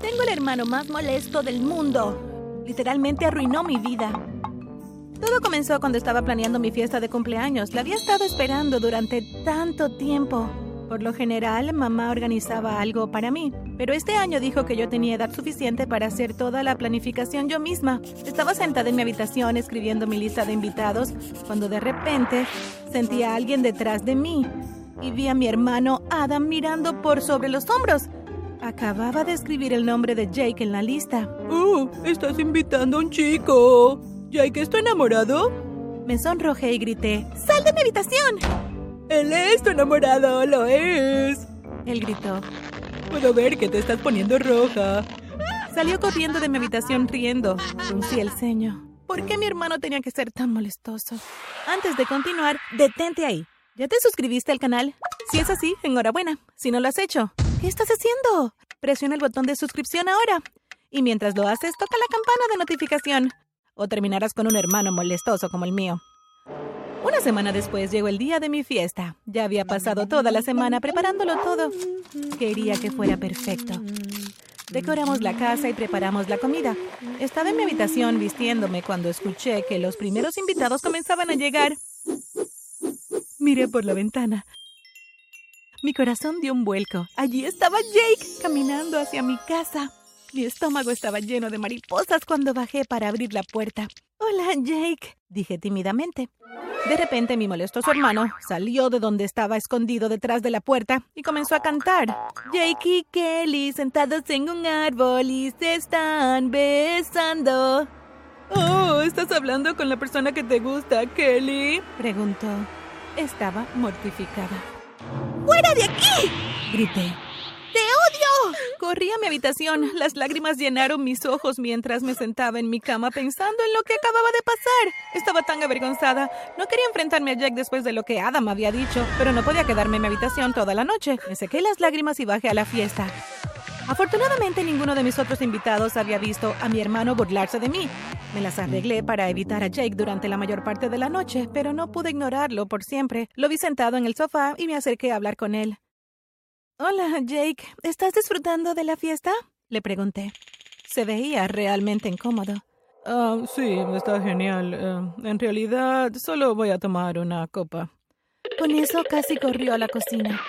Tengo el hermano más molesto del mundo. Literalmente arruinó mi vida. Todo comenzó cuando estaba planeando mi fiesta de cumpleaños. La había estado esperando durante tanto tiempo. Por lo general, mamá organizaba algo para mí, pero este año dijo que yo tenía edad suficiente para hacer toda la planificación yo misma. Estaba sentada en mi habitación escribiendo mi lista de invitados cuando de repente sentí a alguien detrás de mí y vi a mi hermano Adam mirando por sobre los hombros. Acababa de escribir el nombre de Jake en la lista. ¡Oh! Estás invitando a un chico. ¿Jake está enamorado? Me sonrojé y grité: ¡Sal de mi habitación! Él es tu enamorado, lo es. Él gritó. Puedo ver que te estás poniendo roja. Salió corriendo de mi habitación riendo. Fruncí el ceño. ¿Por qué mi hermano tenía que ser tan molestoso? Antes de continuar, detente ahí. ¿Ya te suscribiste al canal? Si es así, enhorabuena. Si no lo has hecho, ¿qué estás haciendo? Presiona el botón de suscripción ahora. Y mientras lo haces, toca la campana de notificación. O terminarás con un hermano molestoso como el mío. Una semana después llegó el día de mi fiesta. Ya había pasado toda la semana preparándolo todo. Quería que fuera perfecto. Decoramos la casa y preparamos la comida. Estaba en mi habitación vistiéndome cuando escuché que los primeros invitados comenzaban a llegar. Miré por la ventana. Mi corazón dio un vuelco. Allí estaba Jake caminando hacia mi casa. Mi estómago estaba lleno de mariposas cuando bajé para abrir la puerta. Hola, Jake, dije tímidamente. De repente mi molestoso hermano salió de donde estaba escondido detrás de la puerta y comenzó a cantar. Jake y Kelly sentados en un árbol y se están besando. Oh, ¿estás hablando con la persona que te gusta, Kelly? Preguntó. Estaba mortificada. ¡Fuera de aquí! Grité. ¡Te odio! Corrí a mi habitación. Las lágrimas llenaron mis ojos mientras me sentaba en mi cama pensando en lo que acababa de pasar. Estaba tan avergonzada. No quería enfrentarme a Jack después de lo que Adam había dicho, pero no podía quedarme en mi habitación toda la noche. Me sequé las lágrimas y bajé a la fiesta. Afortunadamente ninguno de mis otros invitados había visto a mi hermano burlarse de mí. Me las arreglé para evitar a Jake durante la mayor parte de la noche, pero no pude ignorarlo por siempre. Lo vi sentado en el sofá y me acerqué a hablar con él. Hola, Jake. ¿Estás disfrutando de la fiesta? Le pregunté. Se veía realmente incómodo. Ah, sí, está genial. Eh, en realidad, solo voy a tomar una copa. Con eso casi corrió a la cocina.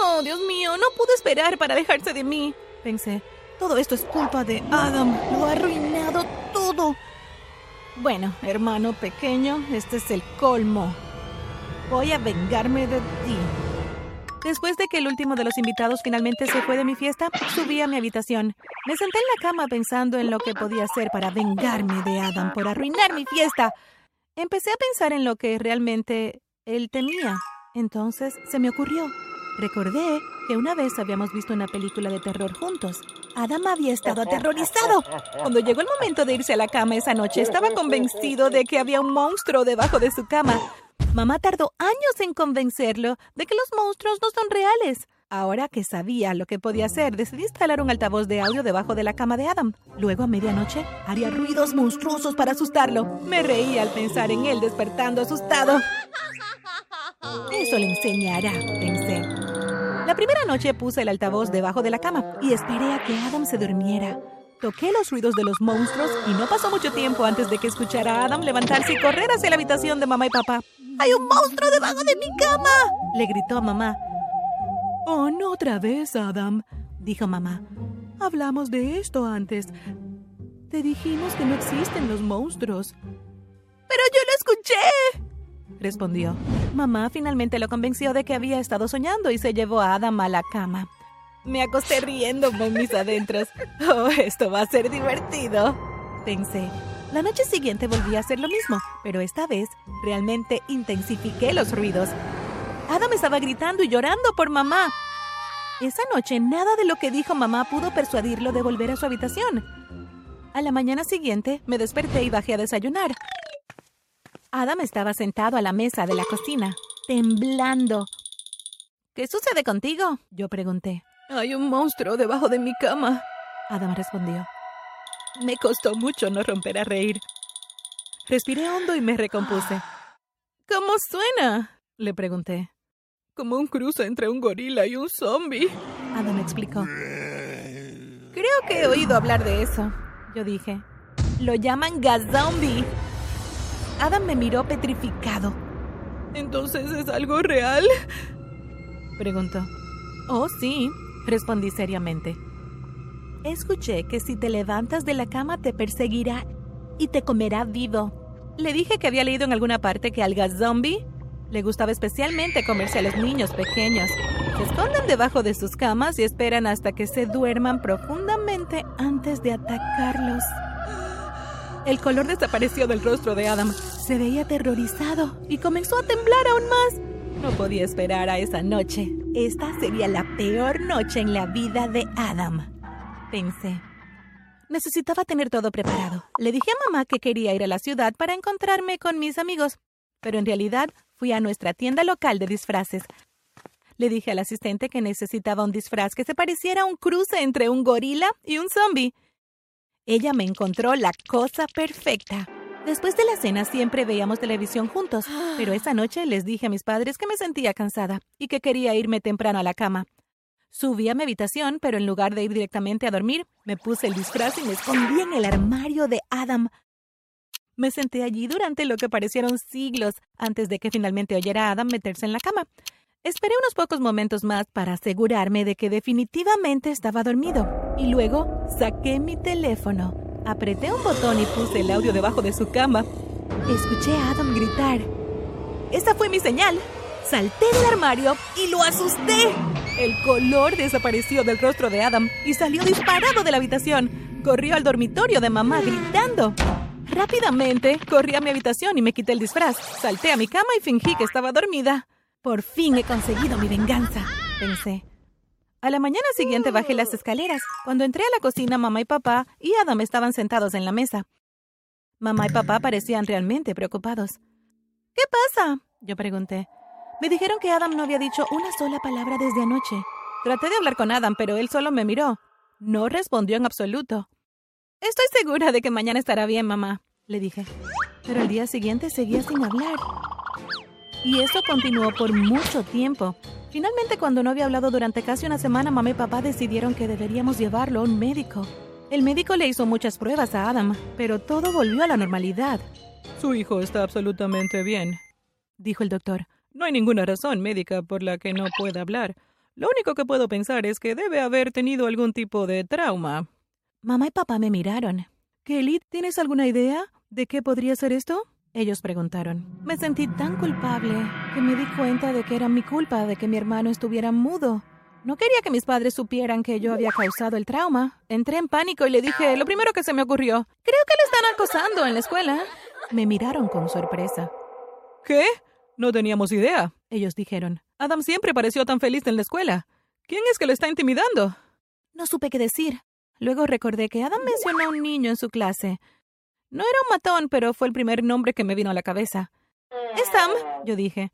Oh, Dios mío, no pude esperar para dejarse de mí. Pensé, todo esto es culpa de Adam. Lo ha arruinado todo. Bueno, hermano pequeño, este es el colmo. Voy a vengarme de ti. Después de que el último de los invitados finalmente se fue de mi fiesta, subí a mi habitación. Me senté en la cama pensando en lo que podía hacer para vengarme de Adam por arruinar mi fiesta. Empecé a pensar en lo que realmente él temía. Entonces se me ocurrió. Recordé que una vez habíamos visto una película de terror juntos. Adam había estado aterrorizado. Cuando llegó el momento de irse a la cama esa noche, estaba convencido de que había un monstruo debajo de su cama. Mamá tardó años en convencerlo de que los monstruos no son reales. Ahora que sabía lo que podía hacer, decidí instalar un altavoz de audio debajo de la cama de Adam. Luego, a medianoche, haría ruidos monstruosos para asustarlo. Me reía al pensar en él despertando asustado. Eso le enseñará, pensé. La primera noche puse el altavoz debajo de la cama y esperé a que Adam se durmiera. Toqué los ruidos de los monstruos y no pasó mucho tiempo antes de que escuchara a Adam levantarse y correr hacia la habitación de mamá y papá. ¡Hay un monstruo debajo de mi cama! le gritó a mamá. Oh, no otra vez, Adam, dijo mamá. Hablamos de esto antes. Te dijimos que no existen los monstruos. Pero yo lo escuché, respondió. Mamá finalmente lo convenció de que había estado soñando y se llevó a Adam a la cama. Me acosté riendo con mis adentros. Oh, esto va a ser divertido, pensé. La noche siguiente volví a hacer lo mismo, pero esta vez realmente intensifiqué los ruidos. Adam estaba gritando y llorando por mamá. Esa noche nada de lo que dijo mamá pudo persuadirlo de volver a su habitación. A la mañana siguiente me desperté y bajé a desayunar. Adam estaba sentado a la mesa de la cocina, temblando. ¿Qué sucede contigo? Yo pregunté. Hay un monstruo debajo de mi cama. Adam respondió. Me costó mucho no romper a reír. Respiré hondo y me recompuse. ¿Cómo suena? Le pregunté. Como un cruce entre un gorila y un zombie. Adam explicó. Creo que he oído hablar de eso, yo dije. Lo llaman Gazombie. Adam me miró petrificado. ¿Entonces es algo real? Preguntó. Oh, sí, respondí seriamente. Escuché que si te levantas de la cama te perseguirá y te comerá vivo. Le dije que había leído en alguna parte que al zombie le gustaba especialmente comerse a los niños pequeños. Se esconden debajo de sus camas y esperan hasta que se duerman profundamente antes de atacarlos. El color desapareció del rostro de Adam. Se veía aterrorizado y comenzó a temblar aún más. No podía esperar a esa noche. Esta sería la peor noche en la vida de Adam. Pensé. Necesitaba tener todo preparado. Le dije a mamá que quería ir a la ciudad para encontrarme con mis amigos, pero en realidad fui a nuestra tienda local de disfraces. Le dije al asistente que necesitaba un disfraz que se pareciera a un cruce entre un gorila y un zombie. Ella me encontró la cosa perfecta. Después de la cena siempre veíamos televisión juntos, pero esa noche les dije a mis padres que me sentía cansada y que quería irme temprano a la cama. Subí a mi habitación, pero en lugar de ir directamente a dormir, me puse el disfraz y me escondí en el armario de Adam. Me senté allí durante lo que parecieron siglos antes de que finalmente oyera a Adam meterse en la cama. Esperé unos pocos momentos más para asegurarme de que definitivamente estaba dormido. Y luego saqué mi teléfono, apreté un botón y puse el audio debajo de su cama. Escuché a Adam gritar. Esa fue mi señal. Salté del armario y lo asusté. El color desapareció del rostro de Adam y salió disparado de la habitación. Corrió al dormitorio de mamá gritando. Rápidamente corrí a mi habitación y me quité el disfraz. Salté a mi cama y fingí que estaba dormida. Por fin he conseguido mi venganza, pensé. A la mañana siguiente bajé las escaleras. Cuando entré a la cocina, mamá y papá y Adam estaban sentados en la mesa. Mamá y papá parecían realmente preocupados. ¿Qué pasa? Yo pregunté. Me dijeron que Adam no había dicho una sola palabra desde anoche. Traté de hablar con Adam, pero él solo me miró. No respondió en absoluto. Estoy segura de que mañana estará bien, mamá, le dije. Pero el día siguiente seguía sin hablar. Y eso continuó por mucho tiempo. Finalmente, cuando no había hablado durante casi una semana, mamá y papá decidieron que deberíamos llevarlo a un médico. El médico le hizo muchas pruebas a Adam, pero todo volvió a la normalidad. Su hijo está absolutamente bien, dijo el doctor. No hay ninguna razón médica por la que no pueda hablar. Lo único que puedo pensar es que debe haber tenido algún tipo de trauma. Mamá y papá me miraron. Kelly, ¿tienes alguna idea de qué podría ser esto? Ellos preguntaron. Me sentí tan culpable que me di cuenta de que era mi culpa de que mi hermano estuviera mudo. No quería que mis padres supieran que yo había causado el trauma. Entré en pánico y le dije lo primero que se me ocurrió. Creo que lo están acosando en la escuela. Me miraron con sorpresa. ¿Qué? No teníamos idea, ellos dijeron. Adam siempre pareció tan feliz en la escuela. ¿Quién es que lo está intimidando? No supe qué decir. Luego recordé que Adam mencionó a un niño en su clase. No era un matón, pero fue el primer nombre que me vino a la cabeza. Es Sam, yo dije.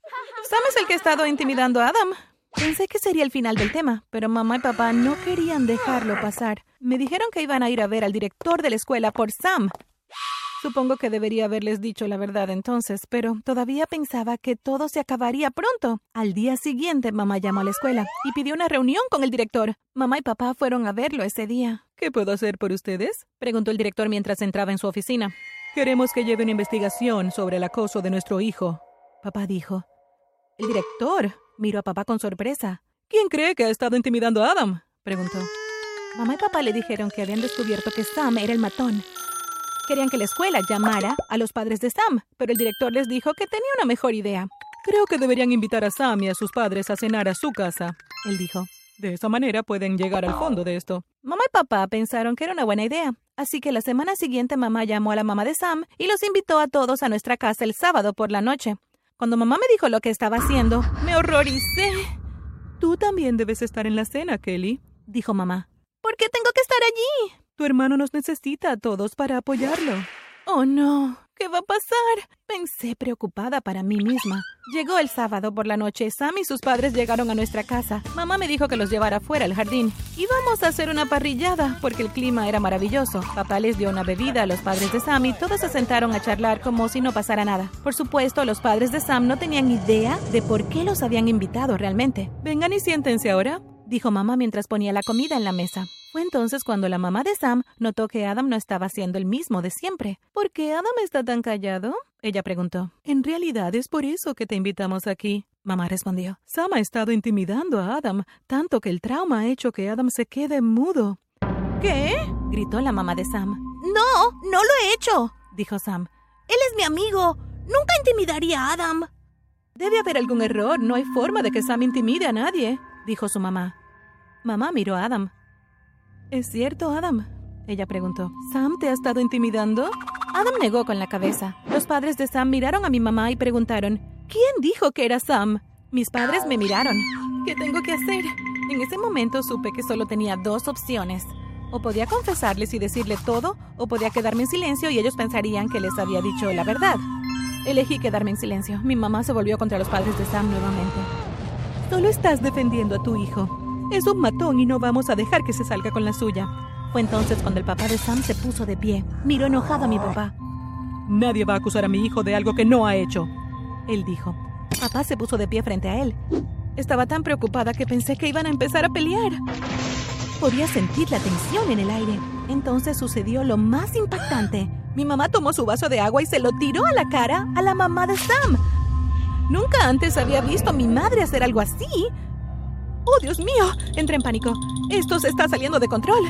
Sam es el que ha estado intimidando a Adam. Pensé que sería el final del tema, pero mamá y papá no querían dejarlo pasar. Me dijeron que iban a ir a ver al director de la escuela por Sam. Supongo que debería haberles dicho la verdad entonces, pero todavía pensaba que todo se acabaría pronto. Al día siguiente, mamá llamó a la escuela y pidió una reunión con el director. Mamá y papá fueron a verlo ese día. ¿Qué puedo hacer por ustedes? preguntó el director mientras entraba en su oficina. Queremos que lleve una investigación sobre el acoso de nuestro hijo. Papá dijo. El director miró a papá con sorpresa. ¿Quién cree que ha estado intimidando a Adam? preguntó. Mamá y papá le dijeron que habían descubierto que Sam era el matón Querían que la escuela llamara a los padres de Sam, pero el director les dijo que tenía una mejor idea. Creo que deberían invitar a Sam y a sus padres a cenar a su casa, él dijo. De esa manera pueden llegar al fondo de esto. Mamá y papá pensaron que era una buena idea, así que la semana siguiente mamá llamó a la mamá de Sam y los invitó a todos a nuestra casa el sábado por la noche. Cuando mamá me dijo lo que estaba haciendo, me horroricé. Tú también debes estar en la cena, Kelly, dijo mamá. ¿Por qué tengo que estar allí? Tu hermano nos necesita a todos para apoyarlo. Oh, no. ¿Qué va a pasar? Pensé preocupada para mí misma. Llegó el sábado por la noche. Sam y sus padres llegaron a nuestra casa. Mamá me dijo que los llevara fuera al jardín. Íbamos a hacer una parrillada porque el clima era maravilloso. Papá les dio una bebida a los padres de Sam y todos se sentaron a charlar como si no pasara nada. Por supuesto, los padres de Sam no tenían idea de por qué los habían invitado realmente. Vengan y siéntense ahora, dijo mamá mientras ponía la comida en la mesa. Fue entonces cuando la mamá de Sam notó que Adam no estaba siendo el mismo de siempre. ¿Por qué Adam está tan callado? Ella preguntó. En realidad es por eso que te invitamos aquí. Mamá respondió. Sam ha estado intimidando a Adam, tanto que el trauma ha hecho que Adam se quede mudo. ¿Qué? gritó la mamá de Sam. No, no lo he hecho, dijo Sam. Él es mi amigo. Nunca intimidaría a Adam. Debe haber algún error. No hay forma de que Sam intimide a nadie, dijo su mamá. Mamá miró a Adam. ¿Es cierto, Adam? Ella preguntó. ¿Sam te ha estado intimidando? Adam negó con la cabeza. Los padres de Sam miraron a mi mamá y preguntaron, ¿quién dijo que era Sam? Mis padres me miraron. ¿Qué tengo que hacer? En ese momento supe que solo tenía dos opciones. O podía confesarles y decirle todo, o podía quedarme en silencio y ellos pensarían que les había dicho la verdad. Elegí quedarme en silencio. Mi mamá se volvió contra los padres de Sam nuevamente. Solo estás defendiendo a tu hijo. Es un matón y no vamos a dejar que se salga con la suya. Fue entonces cuando el papá de Sam se puso de pie. Miró enojado a mi papá. Nadie va a acusar a mi hijo de algo que no ha hecho. Él dijo. Papá se puso de pie frente a él. Estaba tan preocupada que pensé que iban a empezar a pelear. Podía sentir la tensión en el aire. Entonces sucedió lo más impactante. Mi mamá tomó su vaso de agua y se lo tiró a la cara a la mamá de Sam. Nunca antes había visto a mi madre hacer algo así. ¡Oh, Dios mío! Entré en pánico. Esto se está saliendo de control.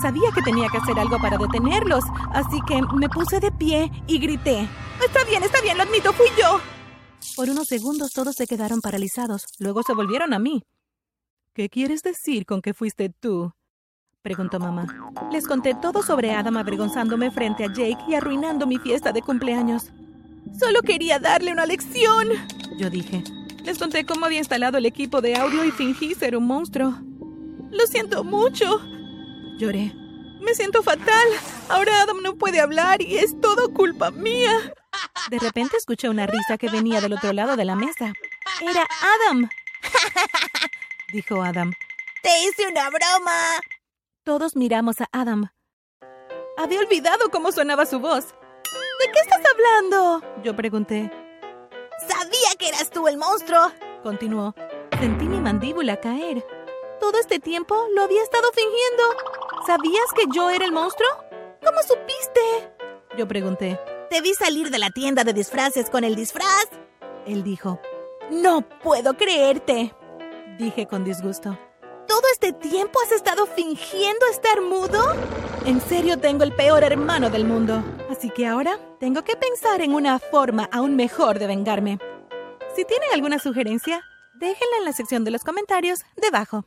Sabía que tenía que hacer algo para detenerlos, así que me puse de pie y grité. Está bien, está bien, lo admito, fui yo. Por unos segundos todos se quedaron paralizados, luego se volvieron a mí. ¿Qué quieres decir con que fuiste tú? preguntó mamá. Les conté todo sobre Adam avergonzándome frente a Jake y arruinando mi fiesta de cumpleaños. Solo quería darle una lección, yo dije. Les conté cómo había instalado el equipo de audio y fingí ser un monstruo. Lo siento mucho. Lloré. Me siento fatal. Ahora Adam no puede hablar y es todo culpa mía. De repente escuché una risa que venía del otro lado de la mesa. Era Adam. dijo Adam. Te hice una broma. Todos miramos a Adam. Había olvidado cómo sonaba su voz. ¿De qué estás hablando? Yo pregunté. Eras tú el monstruo, continuó. Sentí mi mandíbula caer. Todo este tiempo lo había estado fingiendo. ¿Sabías que yo era el monstruo? ¿Cómo supiste? Yo pregunté. Te vi salir de la tienda de disfraces con el disfraz. Él dijo. No puedo creerte. Dije con disgusto. ¿Todo este tiempo has estado fingiendo estar mudo? En serio tengo el peor hermano del mundo. Así que ahora tengo que pensar en una forma aún mejor de vengarme. Si tienen alguna sugerencia, déjenla en la sección de los comentarios debajo.